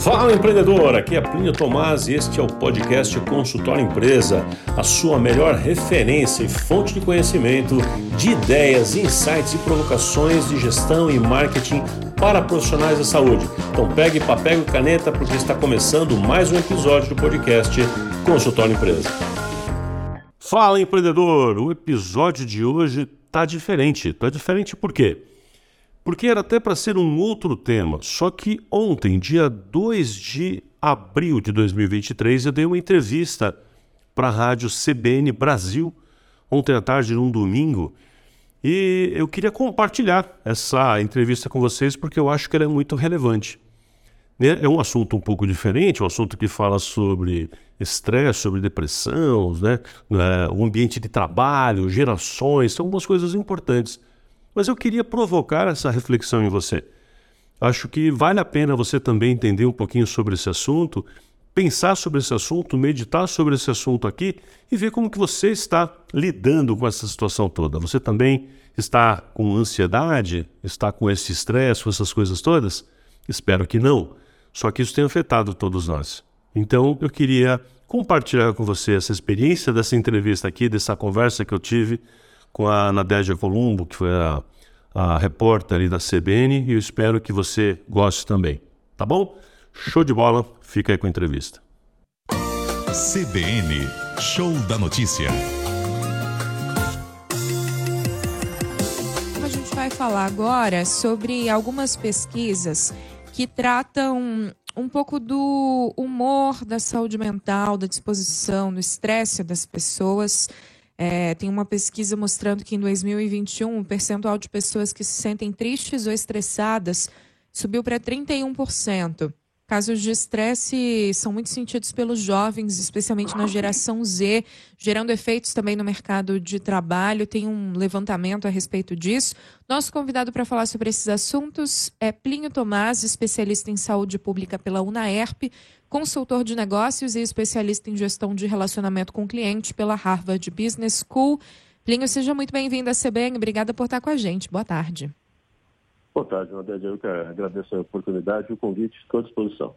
Fala empreendedor, aqui é Plínio Tomás e este é o podcast Consultório Empresa, a sua melhor referência e fonte de conhecimento de ideias, insights e provocações de gestão e marketing para profissionais da saúde. Então pegue papel e caneta porque está começando mais um episódio do podcast Consultório Empresa. Fala empreendedor, o episódio de hoje tá diferente. Tá diferente por quê? Porque era até para ser um outro tema. Só que ontem, dia 2 de abril de 2023, eu dei uma entrevista para a rádio CBN Brasil, ontem à tarde, num domingo, e eu queria compartilhar essa entrevista com vocês porque eu acho que ela é muito relevante. Né? É um assunto um pouco diferente, um assunto que fala sobre estresse, sobre depressão, né? É, o ambiente de trabalho, gerações, são algumas coisas importantes. Mas eu queria provocar essa reflexão em você. Acho que vale a pena você também entender um pouquinho sobre esse assunto, pensar sobre esse assunto, meditar sobre esse assunto aqui e ver como que você está lidando com essa situação toda. Você também está com ansiedade, está com esse estresse, com essas coisas todas? Espero que não. Só que isso tem afetado todos nós. Então, eu queria compartilhar com você essa experiência dessa entrevista aqui, dessa conversa que eu tive com a Nadégia Columbo, que foi a, a repórter ali da CBN, e eu espero que você goste também. Tá bom? Show de bola, fica aí com a entrevista. CBN, Show da Notícia. A gente vai falar agora sobre algumas pesquisas que tratam um pouco do humor, da saúde mental, da disposição, do estresse das pessoas é, tem uma pesquisa mostrando que em 2021 o percentual de pessoas que se sentem tristes ou estressadas subiu para 31%. Casos de estresse são muito sentidos pelos jovens, especialmente na geração Z, gerando efeitos também no mercado de trabalho. Tem um levantamento a respeito disso. Nosso convidado para falar sobre esses assuntos é Plínio Tomás, especialista em saúde pública pela UNAERP consultor de negócios e especialista em gestão de relacionamento com cliente pela Harvard Business School. Plinho, seja muito bem-vindo à CBN. Obrigada por estar com a gente. Boa tarde. Boa tarde, Nadege. Eu que agradeço a oportunidade e o convite. Estou à disposição.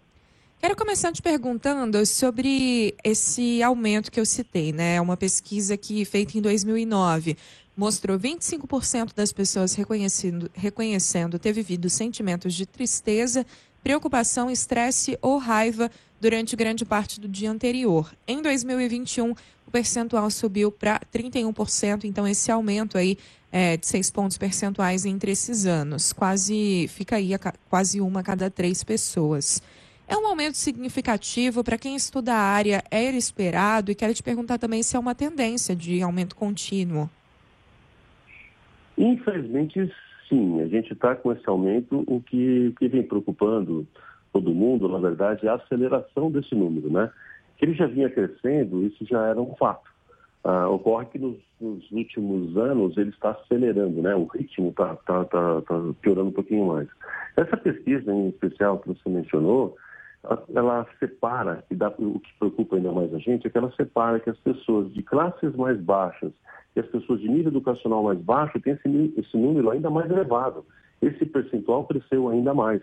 Quero começar te perguntando sobre esse aumento que eu citei, né? Uma pesquisa que feita em 2009 mostrou 25% das pessoas reconhecendo, reconhecendo ter vivido sentimentos de tristeza preocupação, estresse ou raiva durante grande parte do dia anterior. Em 2021, o percentual subiu para 31%, então esse aumento aí é, de seis pontos percentuais entre esses anos, quase fica aí a, quase uma a cada três pessoas. É um aumento significativo para quem estuda a área, era esperado e quero te perguntar também se é uma tendência de aumento contínuo. Infelizmente, sim, a gente está com esse aumento. O que, que vem preocupando todo mundo, na verdade, é a aceleração desse número, né? Que ele já vinha crescendo, isso já era um fato. Ah, ocorre que nos, nos, últimos anos ele está acelerando, né? O ritmo está tá, tá, tá piorando um pouquinho mais. Essa pesquisa em especial que você mencionou, ela separa, e dá, o que preocupa ainda mais a gente é que ela separa que as pessoas de classes mais baixas e as pessoas de nível educacional mais baixo têm esse, esse número ainda mais elevado. Esse percentual cresceu ainda mais.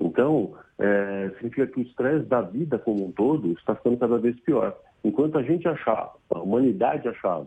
Então, é, significa que o estresse da vida como um todo está ficando cada vez pior. Enquanto a gente achava, a humanidade achava,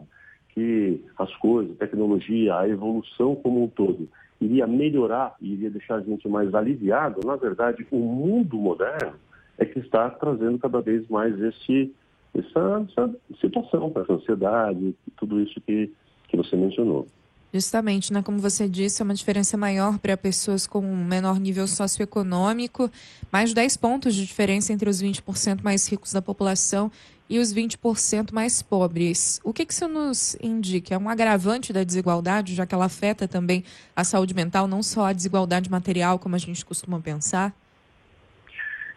que as coisas, a tecnologia, a evolução como um todo iria melhorar iria deixar a gente mais aliviado, na verdade, o mundo moderno é que está trazendo cada vez mais esse, essa, essa situação, essa ansiedade, tudo isso que, que você mencionou. Justamente, né? Como você disse, é uma diferença maior para pessoas com um menor nível socioeconômico, mais de 10 pontos de diferença entre os 20% mais ricos da população e os 20% mais pobres. O que, que isso nos indica? É um agravante da desigualdade, já que ela afeta também a saúde mental, não só a desigualdade material, como a gente costuma pensar?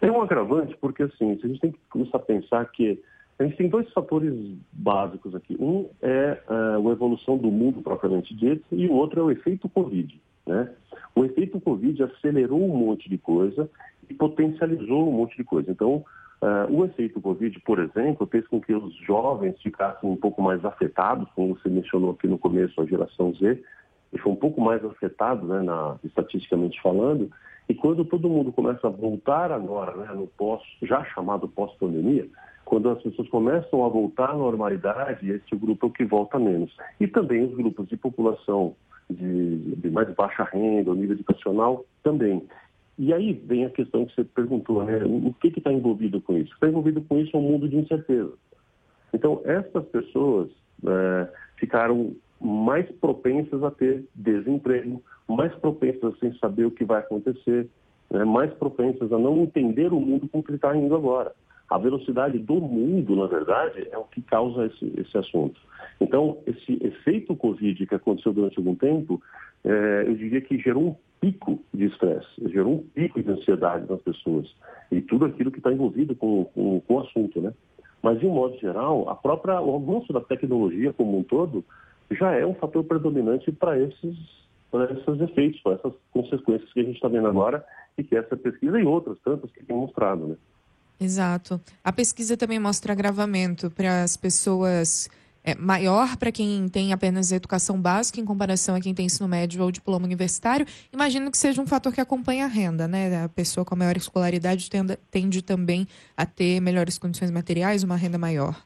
É um agravante porque, assim, a gente tem que começar a pensar que a gente tem dois fatores básicos aqui. Um é uh, a evolução do mundo propriamente dito e o outro é o efeito Covid. Né? O efeito Covid acelerou um monte de coisa e potencializou um monte de coisa. Então, uh, o efeito Covid, por exemplo, fez com que os jovens ficassem um pouco mais afetados, como você mencionou aqui no começo, a geração Z, ele foi um pouco mais afetado, né, na, estatisticamente falando, e quando todo mundo começa a voltar agora, né, no pós, já chamado pós-pandemia, quando as pessoas começam a voltar à normalidade, esse grupo é o que volta menos. E também os grupos de população de, de mais baixa renda, nível educacional também. E aí vem a questão que você perguntou, né? O que está envolvido com isso? Está envolvido com isso um mundo de incerteza. Então, essas pessoas é, ficaram mais propensas a ter desemprego, mais propensas a sem saber o que vai acontecer, né? mais propensas a não entender o mundo como ele está indo agora. A velocidade do mundo, na verdade, é o que causa esse, esse assunto. Então, esse efeito Covid que aconteceu durante algum tempo, é, eu diria que gerou um pico de estresse, gerou um pico de ansiedade nas pessoas. E tudo aquilo que está envolvido com, com, com, o assunto, né? Mas, de um modo geral, a própria, o avanço da tecnologia como um todo já é um fator predominante para esses, esses efeitos, para essas consequências que a gente está vendo agora e que essa pesquisa e outras tantas que tem mostrado, né? Exato. A pesquisa também mostra agravamento para as pessoas é, maior para quem tem apenas educação básica em comparação a quem tem ensino médio ou diploma universitário. Imagino que seja um fator que acompanha a renda, né? A pessoa com a maior escolaridade tende, tende também a ter melhores condições materiais, uma renda maior.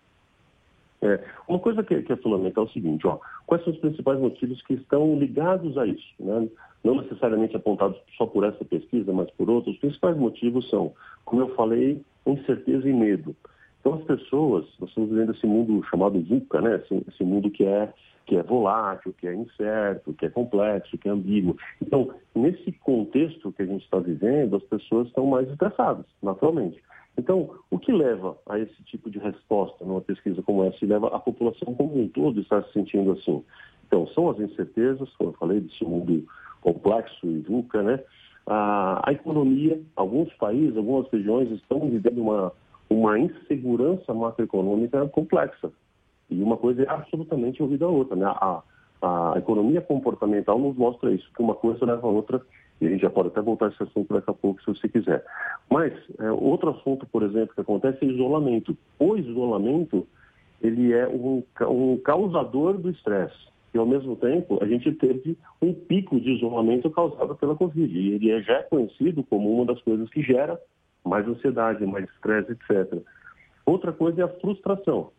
É, uma coisa que, que, é fundamental é o seguinte, ó, quais são os principais motivos que estão ligados a isso? Né? Não necessariamente apontados só por essa pesquisa, mas por outros. Os principais motivos são, como eu falei, incerteza e medo. Então as pessoas, nós estamos vivendo esse mundo chamado VUCA, né? Esse, esse, mundo que é, que é volátil, que é incerto, que é complexo, que é ambíguo. Então, nesse contexto que a gente está vivendo, as pessoas estão mais estressadas, naturalmente. Então, o que leva a esse tipo de resposta numa pesquisa como essa? E leva a população como um todo a estar se sentindo assim. Então, são as incertezas, como eu falei, desse mundo complexo e VUCA, né? A, a economia, alguns países, algumas regiões estão vivendo uma uma insegurança macroeconômica complexa. E uma coisa é absolutamente ouvida a outra. Né? A, a economia comportamental nos mostra isso, que uma coisa leva a outra, e a gente já pode até voltar a esse assunto daqui a pouco, se você quiser. Mas, é, outro assunto, por exemplo, que acontece é isolamento. O isolamento, ele é um, um causador do estresse. E, ao mesmo tempo, a gente teve um pico de isolamento causado pela Covid. E ele é já conhecido como uma das coisas que gera mais ansiedade, mais estresse, etc. Outra coisa é a frustração.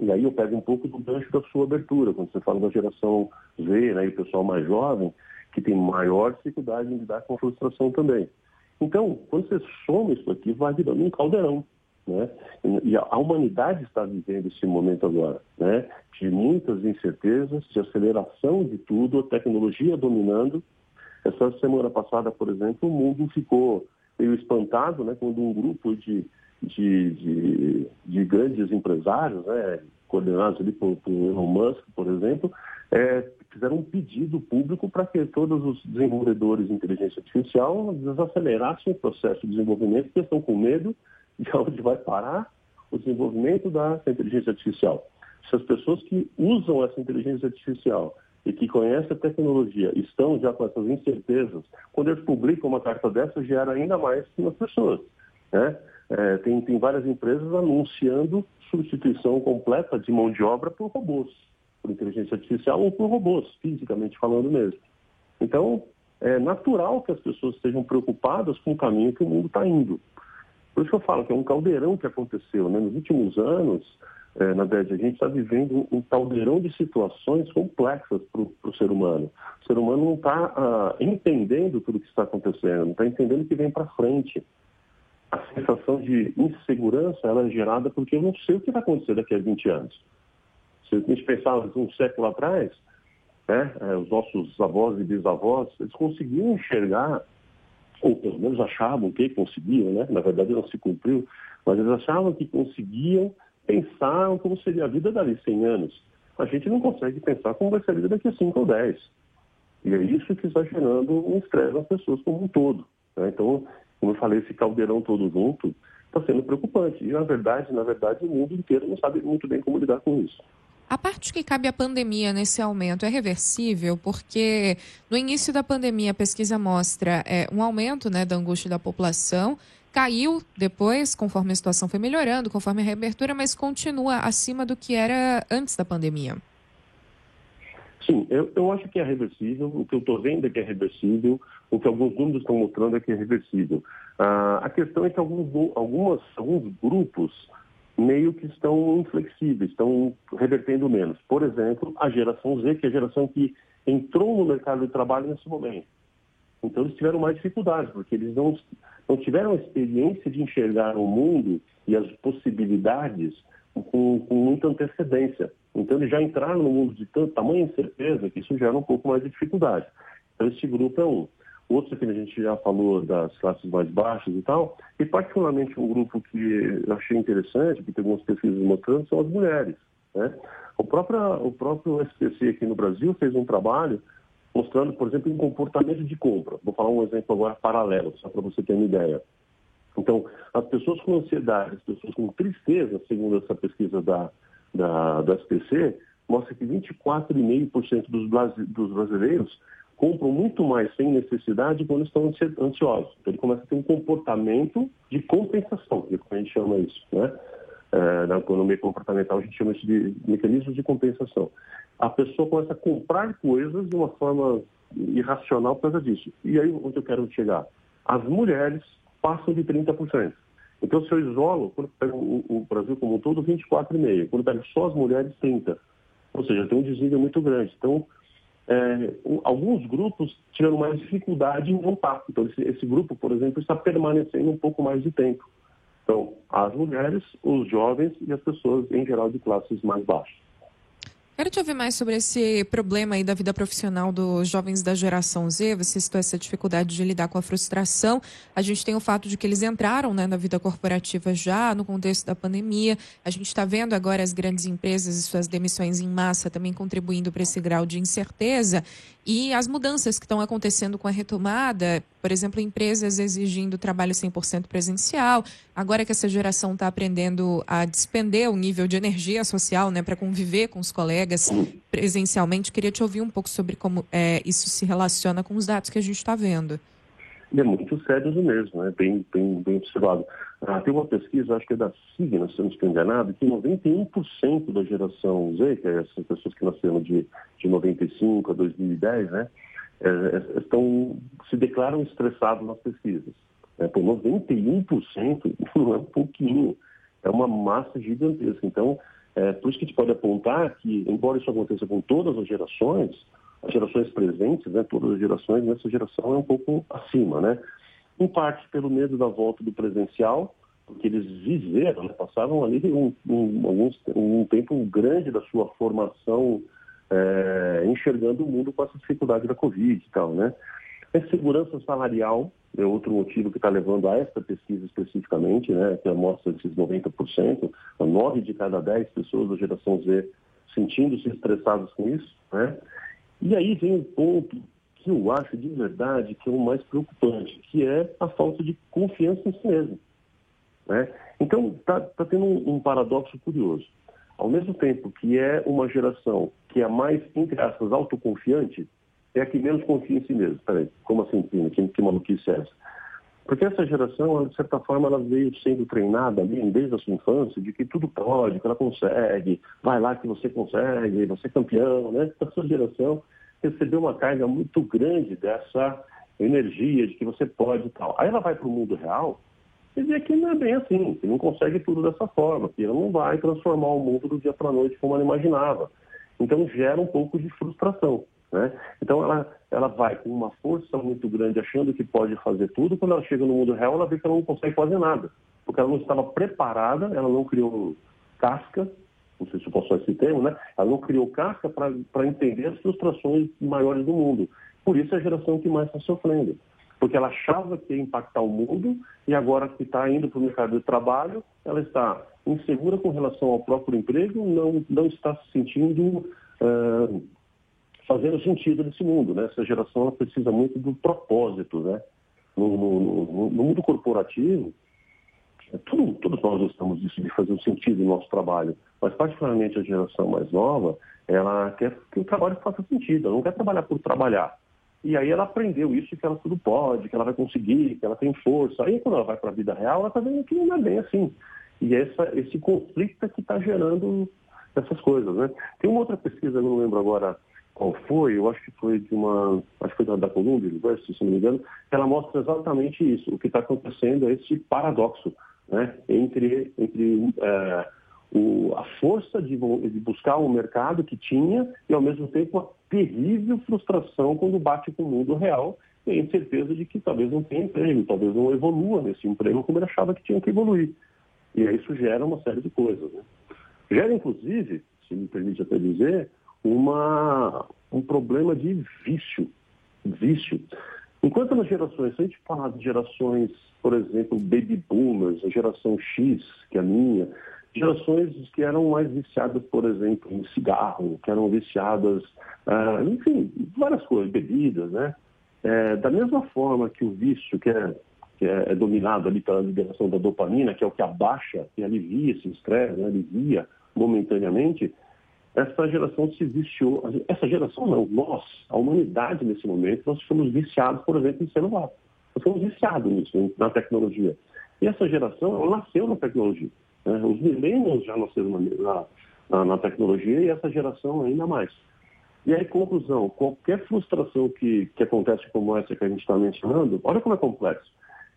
E aí eu pego um pouco do gancho da sua abertura, quando você fala da geração Z, né, e o pessoal mais jovem, que tem maior dificuldade em lidar com a frustração também. Então, quando você soma isso aqui, vai virando um caldeirão. Né? E a humanidade está vivendo esse momento agora, né? de muitas incertezas, de aceleração de tudo, a tecnologia dominando. Essa semana passada, por exemplo, o mundo ficou meio espantado né, quando um grupo de, de, de, de grandes empresários, né, coordenados ali por, por Elon Musk, por exemplo, é, fizeram um pedido público para que todos os desenvolvedores de inteligência artificial desacelerassem o processo de desenvolvimento, porque estão com medo de onde vai parar o desenvolvimento da inteligência artificial. Se as pessoas que usam essa inteligência artificial e que conhecem a tecnologia estão já com essas incertezas, quando eles publicam uma carta dessa, gera ainda mais nas pessoas. Né? É, tem, tem várias empresas anunciando substituição completa de mão de obra por robôs, por inteligência artificial ou por robôs, fisicamente falando mesmo. Então, é natural que as pessoas estejam preocupadas com o caminho que o mundo está indo. Por isso que eu falo que é um caldeirão que aconteceu. Né? Nos últimos anos, é, na verdade, a gente está vivendo um caldeirão de situações complexas para o ser humano. O ser humano não está ah, entendendo tudo o que está acontecendo, não está entendendo o que vem para frente. A sensação de insegurança ela é gerada porque eu não sei o que vai acontecer daqui a 20 anos. Se a gente pensar um século atrás, né, é, os nossos avós e bisavós, eles conseguiam enxergar, ou pelo menos achavam que conseguiam, né? na verdade não se cumpriu, mas eles achavam que conseguiam pensar como seria a vida dali 100 anos. A gente não consegue pensar como vai ser a vida daqui a 5 ou 10. E é isso que está gerando um estresse nas pessoas como um todo. Né? Então, como eu falei, esse caldeirão todo junto está sendo preocupante. E, na verdade, na verdade, o mundo inteiro não sabe muito bem como lidar com isso. A parte que cabe à pandemia nesse aumento é reversível, porque no início da pandemia a pesquisa mostra é, um aumento né, da angústia da população, caiu depois, conforme a situação foi melhorando, conforme a reabertura, mas continua acima do que era antes da pandemia. Sim, eu, eu acho que é reversível. O que eu estou vendo é que é reversível. O que alguns números estão mostrando é que é reversível. Ah, a questão é que alguns, algumas, alguns grupos meio que estão inflexíveis, estão revertendo menos. Por exemplo, a geração Z, que é a geração que entrou no mercado de trabalho nesse momento. Então, eles tiveram mais dificuldades, porque eles não, não tiveram a experiência de enxergar o mundo e as possibilidades com, com muita antecedência. Então, eles já entraram no mundo de tanto tamanho incerteza que isso gera um pouco mais de dificuldade. Então, esse grupo é um. Outro que a gente já falou das classes mais baixas e tal, e particularmente um grupo que eu achei interessante, que tem algumas pesquisas mostrando, são as mulheres. Né? O, próprio, o próprio SPC aqui no Brasil fez um trabalho mostrando, por exemplo, em comportamento de compra. Vou falar um exemplo agora paralelo, só para você ter uma ideia. Então, as pessoas com ansiedade, as pessoas com tristeza, segundo essa pesquisa da, da, do SPC, mostra que 24,5% dos, brasileiros compram muito mais sem necessidade quando estão ansiosos. Então, ele começa a ter um comportamento de compensação, que a gente chama isso. Né? Na economia comportamental, a gente chama isso de mecanismos de compensação. A pessoa começa a comprar coisas de uma forma irracional por causa disso. E aí, onde eu quero chegar? As mulheres passam de 30%. Então, se eu isolo, quando eu pego o, Brasil como um todo, 24,5%. Quando eu pego só as mulheres, 30%. Ou seja, tem um desnível muito grande. Então, é, alguns grupos tiveram mais dificuldade em voltar. Então, esse, esse, grupo, por exemplo, está permanecendo um pouco mais de tempo. Então, as mulheres, os jovens e as pessoas, em geral, de classes mais baixas. Quero te ouvir mais sobre esse problema aí da vida profissional dos jovens da geração Z. Você citou essa dificuldade de lidar com a frustração. A gente tem o fato de que eles entraram né, na vida corporativa já no contexto da pandemia. A gente está vendo agora as grandes empresas e suas demissões em massa também contribuindo para esse grau de incerteza. E as mudanças que estão acontecendo com a retomada, por exemplo, empresas exigindo trabalho 100% presencial. Agora que essa geração está aprendendo a despender o nível de energia social né, para conviver com os colegas presencialmente, queria te ouvir um pouco sobre como é, isso se relaciona com os dados que a gente está vendo. É muito sério mesmo, né? bem, bem, bem observado. Ah, tem uma pesquisa, acho que é da Signa, se não estou enganado, que 91% da geração Z, que é essas pessoas que nasceram de, de 95 a 2010, né, é, é, estão, se declaram estressados nas pesquisas. É, por 91% não é um pouquinho, é uma massa gigantesca. Então, é, por isso que a gente pode apontar que, embora isso aconteça com todas as gerações, as gerações presentes, né, todas as gerações, nessa geração é um pouco acima, né? Em parte pelo medo da volta do presencial, porque eles viveram, né, passaram ali um, um, alguns, um tempo grande da sua formação é, enxergando o mundo com essa dificuldade da Covid e tal, né? A segurança salarial é outro motivo que está levando a esta pesquisa especificamente, né, que mostra esses 90%, 9 de cada 10 pessoas da geração Z sentindo-se estressadas com isso, né? E aí vem um ponto que eu acho de verdade que é o mais preocupante, que é a falta de confiança em si mesmo. Né? Então, está tá tendo um, um, paradoxo curioso. Ao mesmo tempo que é uma geração que é mais, entre aspas, autoconfiante, é a que menos confia em si mesmo. Peraí, como assim, Pina? Que, que maluquice é essa? Porque essa geração, de certa forma, ela veio sendo treinada ali, desde a sua infância, de que tudo pode, que ela consegue, vai lá que você consegue, você é campeão, né? Essa geração recebeu uma carga muito grande dessa energia de que você pode e tal. Aí ela vai para o mundo real e vê que não é bem assim, que não consegue tudo dessa forma, que ela não vai transformar o mundo do dia para a noite como ela imaginava. Então gera um pouco de frustração. Né? Então ela, ela vai com uma força muito grande achando que pode fazer tudo, quando ela chega no mundo real ela vê que ela não consegue fazer nada, porque ela não estava preparada, ela não criou casca, não sei se posso usar esse termo, né? ela não criou casca para entender as frustrações maiores do mundo. Por isso é a geração que mais está sofrendo, porque ela achava que ia impactar o mundo e agora que está indo para o mercado de trabalho, ela está insegura com relação ao próprio emprego, não, não está se sentindo... Uh, fazendo sentido nesse mundo. Né? Essa geração ela precisa muito do propósito. Né? No, no, no mundo corporativo, é, tudo, todos nós gostamos disso, de fazer um sentido no nosso trabalho, mas particularmente a geração mais nova, ela quer que o trabalho faça sentido, ela não quer trabalhar por trabalhar. E aí ela aprendeu isso, que ela tudo pode, que ela vai conseguir, que ela tem força. Aí quando ela vai para a vida real, ela está vendo que não é bem assim. E essa, esse conflito é que está gerando essas coisas. Né? Tem uma outra pesquisa, não lembro agora qual foi, eu acho que foi de uma, acho que foi da, Columbia University, se não me engano, ela mostra exatamente isso. O que está acontecendo é esse paradoxo né, entre, entre é, o, a força de, de, buscar um mercado que tinha e, ao mesmo tempo, uma terrível frustração quando bate com o mundo real e a incerteza de que talvez não tenha emprego, talvez não evolua nesse emprego como ele achava que tinha que evoluir. E aí isso gera uma série de coisas. Né? Gera, inclusive, se me permite até dizer, uma, um problema de vício. Vício. Enquanto nas gerações, se a gente falar de gerações, por exemplo, baby boomers, a geração X, que é a minha, gerações que eram mais viciadas, por exemplo, em cigarro, que eram viciadas, ah, enfim, várias coisas, bebidas, né? É, da mesma forma que o vício, que é, que é, é dominado ali pela liberação da dopamina, que é o que abaixa, que alivia esse estresse, né? alivia momentaneamente, essa geração se viciou. Essa geração não, nós, a humanidade nesse momento, nós fomos viciados, por exemplo, em celular. Nós fomos viciados nisso, na tecnologia. E essa geração, nasceu na tecnologia. Né? Os milênios já nasceram na, na, na, tecnologia e essa geração ainda mais. E aí, conclusão, qualquer frustração que, que acontece como essa que a gente está mencionando, olha como é complexo.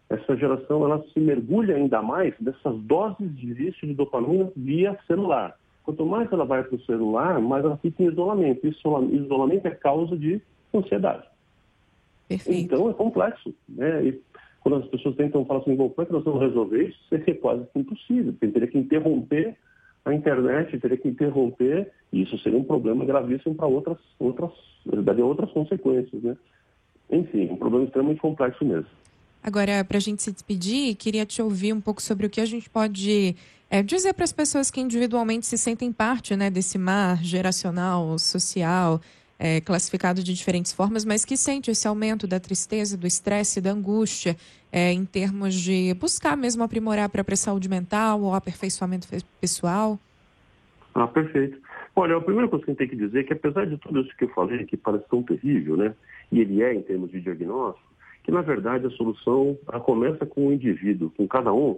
Essa geração, ela se mergulha ainda mais nessas doses de vício de dopamina via celular. Quanto mais ela vai para o celular, mais ela fica em isolamento. Isolamento é causa de ansiedade. Perfeito. Então é complexo. Né? E quando as pessoas tentam falar assim, como é que nós vamos resolver isso? É quase impossível. Porque teria que interromper a internet, teria que interromper, e isso seria um problema gravíssimo para outras, outras, daria outras consequências. Né? Enfim, um problema extremamente complexo mesmo. Agora, para a gente se despedir, queria te ouvir um pouco sobre o que a gente pode é, dizer para as pessoas que individualmente se sentem parte né, desse mar geracional, social, é, classificado de diferentes formas, mas que sente esse aumento da tristeza, do estresse, da angústia, é, em termos de buscar mesmo aprimorar a própria saúde mental ou aperfeiçoamento pessoal? Ah, perfeito. Olha, a primeira coisa que a gente tem que dizer é que apesar de tudo isso que eu falei, que parece tão terrível, né? E ele é em termos de diagnóstico, que na verdade a solução começa com o indivíduo, com cada um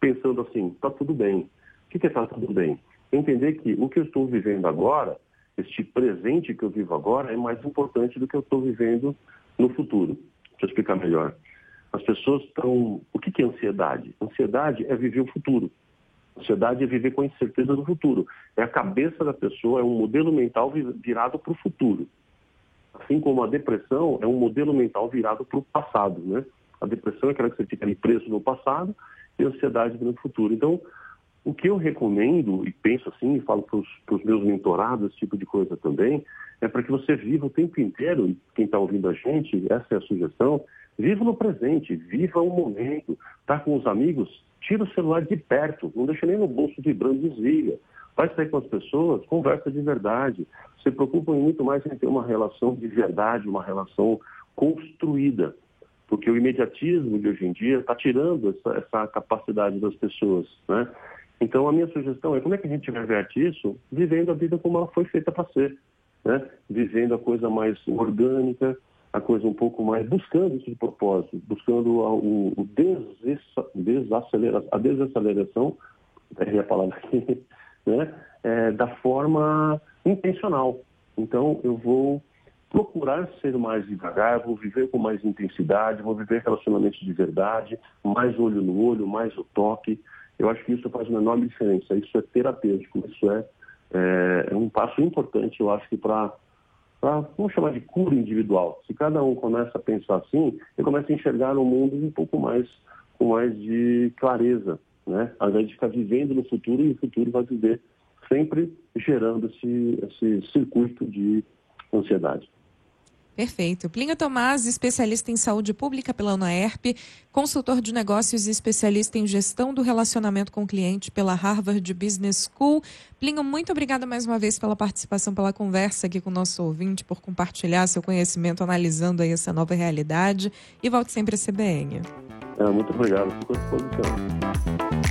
pensando assim, está tudo bem. O que é está tudo bem? Entender que o que eu estou vivendo agora, este presente que eu vivo agora, é mais importante do que eu estou vivendo no futuro. Deixa eu explicar melhor. As pessoas estão. O que é ansiedade? Ansiedade é viver o futuro. Ansiedade é viver com a incerteza do futuro. É a cabeça da pessoa, é um modelo mental virado para o futuro. Assim como a depressão é um modelo mental virado para o passado, né? A depressão é aquela que você fica ali preso no passado e ansiedade no futuro. Então, o que eu recomendo, e penso assim, e falo para os meus mentorados, esse tipo de coisa também, é para que você viva o tempo inteiro, e quem está ouvindo a gente, essa é a sugestão, viva no presente, viva o momento, está com os amigos, tira o celular de perto, não deixa nem no bolso vibrando, desliga. Vai sair com as pessoas, conversa de verdade. Se preocupa muito mais em ter uma relação de verdade, uma relação construída porque o imediatismo de hoje em dia está tirando essa, essa, capacidade das pessoas, né? Então, a minha sugestão é como é que a gente reverte isso? Vivendo a vida como ela foi feita para ser, né? Vivendo a coisa mais orgânica, a coisa um pouco mais, buscando esse propósito, buscando a, o, o desacelera, a desaceleração, é a palavra aqui, né? É, da forma intencional. Então, eu vou procurar ser mais devagar, vou viver com mais intensidade, vou viver relacionamentos de verdade, mais olho no olho, mais o toque. Eu acho que isso faz uma enorme diferença. Isso é terapêutico, isso é, é, é um passo importante, eu acho que para, vamos chamar de cura individual. Se cada um começa a pensar assim, ele começa a enxergar o mundo um pouco mais, com mais de clareza, né? Ao invés de vivendo no futuro, e o futuro vai viver sempre gerando esse, esse circuito de ansiedade. Perfeito. Plinga Tomás, especialista em saúde pública pela UNAERP, consultor de negócios e especialista em gestão do relacionamento com o cliente pela Harvard Business School. Plinga, muito obrigada mais uma vez pela participação, pela conversa aqui com o nosso ouvinte, por compartilhar seu conhecimento analisando aí essa nova realidade. E volte sempre a CBN. É, muito obrigado. Fico à disposição.